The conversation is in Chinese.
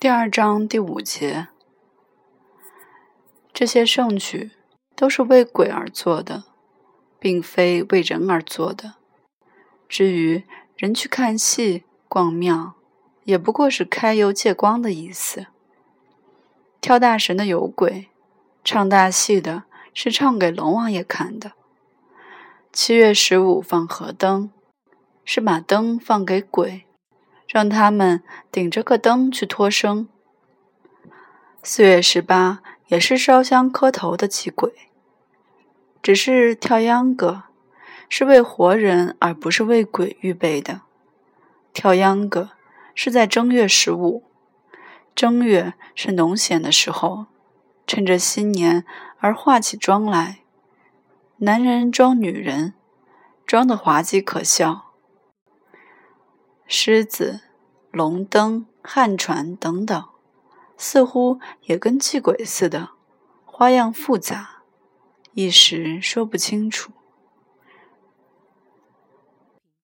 第二章第五节，这些圣曲都是为鬼而做的，并非为人而做的。至于人去看戏、逛庙，也不过是开油借光的意思。跳大神的有鬼，唱大戏的是唱给龙王爷看的。七月十五放河灯，是把灯放给鬼。让他们顶着个灯去托生。四月十八也是烧香磕头的祭鬼，只是跳秧歌是为活人而不是为鬼预备的。跳秧歌是在正月十五，正月是农闲的时候，趁着新年而化起妆来，男人装女人，装的滑稽可笑。狮子、龙灯、旱船等等，似乎也跟祭鬼似的，花样复杂，一时说不清楚。